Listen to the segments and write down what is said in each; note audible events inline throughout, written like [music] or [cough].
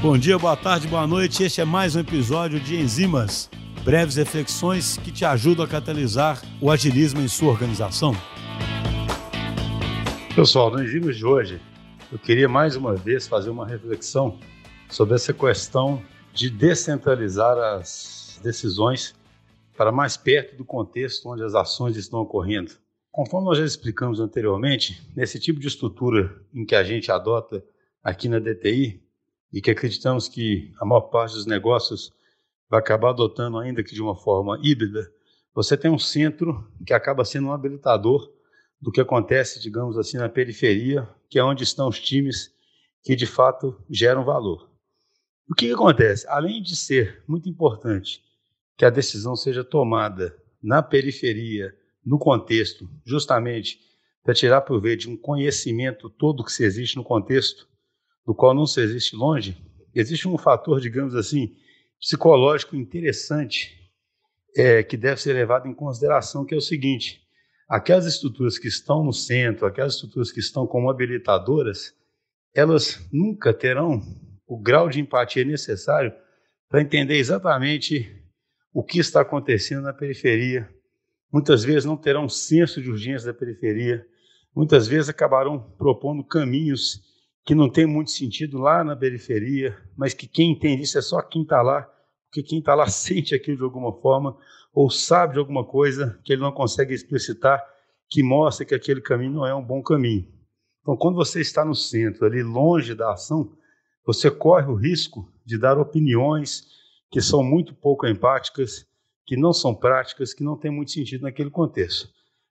Bom dia, boa tarde, boa noite. Este é mais um episódio de Enzimas, breves reflexões que te ajudam a catalisar o agilismo em sua organização. Pessoal, no Enzimas de hoje, eu queria mais uma vez fazer uma reflexão sobre essa questão de descentralizar as decisões para mais perto do contexto onde as ações estão ocorrendo. Conforme nós já explicamos anteriormente, nesse tipo de estrutura em que a gente adota aqui na DTI, e que acreditamos que a maior parte dos negócios vai acabar adotando ainda que de uma forma híbrida, você tem um centro que acaba sendo um habilitador do que acontece, digamos assim, na periferia, que é onde estão os times que de fato geram valor. O que, que acontece? Além de ser muito importante que a decisão seja tomada na periferia, no contexto, justamente para tirar proveito de um conhecimento todo que se existe no contexto, do qual não se existe longe, existe um fator, digamos assim, psicológico interessante é, que deve ser levado em consideração, que é o seguinte: aquelas estruturas que estão no centro, aquelas estruturas que estão como habilitadoras, elas nunca terão o grau de empatia necessário para entender exatamente o que está acontecendo na periferia. Muitas vezes não terão senso de urgência da periferia, muitas vezes acabarão propondo caminhos que não tem muito sentido lá na periferia, mas que quem entende isso é só quem está lá, porque quem está lá [laughs] sente aquilo de alguma forma, ou sabe de alguma coisa que ele não consegue explicitar, que mostra que aquele caminho não é um bom caminho. Então, quando você está no centro, ali longe da ação, você corre o risco de dar opiniões que são muito pouco empáticas, que não são práticas, que não têm muito sentido naquele contexto.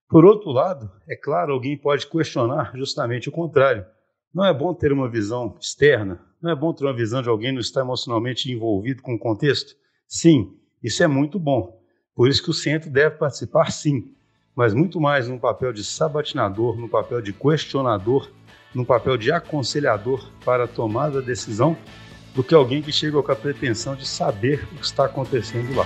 Por outro lado, é claro, alguém pode questionar justamente o contrário não é bom ter uma visão externa? Não é bom ter uma visão de alguém que não está emocionalmente envolvido com o contexto? Sim, isso é muito bom. Por isso que o centro deve participar, sim, mas muito mais no papel de sabatinador, no papel de questionador, no papel de aconselhador para a tomada da decisão, do que alguém que chega com a pretensão de saber o que está acontecendo lá.